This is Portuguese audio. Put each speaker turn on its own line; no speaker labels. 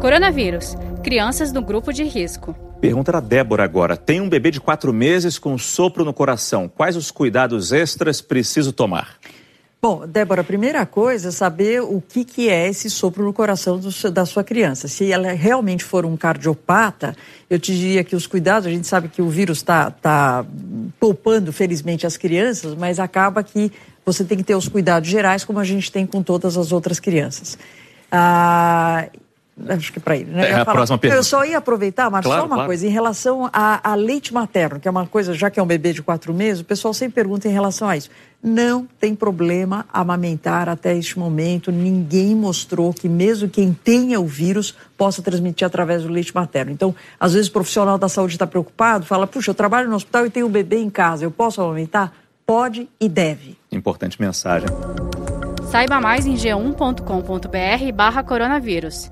Coronavírus. Crianças no grupo de risco.
Pergunta da Débora agora. Tem um bebê de quatro meses com sopro no coração. Quais os cuidados extras preciso tomar?
Bom, Débora, a primeira coisa é saber o que, que é esse sopro no coração do, da sua criança. Se ela realmente for um cardiopata, eu te diria que os cuidados, a gente sabe que o vírus está tá poupando, felizmente, as crianças, mas acaba que você tem que ter os cuidados gerais, como a gente tem com todas as outras crianças. Ah, Acho que para ele, né?
É, a próxima pergunta.
Eu só ia aproveitar, mas claro, só uma claro. coisa, em relação a, a, leite materno, que é uma coisa, já que é um bebê de quatro meses, o pessoal sempre pergunta em relação a isso. Não tem problema amamentar até este momento. Ninguém mostrou que mesmo quem tenha o vírus possa transmitir através do leite materno. Então, às vezes o profissional da saúde está preocupado, fala, puxa, eu trabalho no hospital e tenho um bebê em casa, eu posso amamentar? Pode e deve.
Importante mensagem.
Saiba mais em g1.com.br barra coronavírus.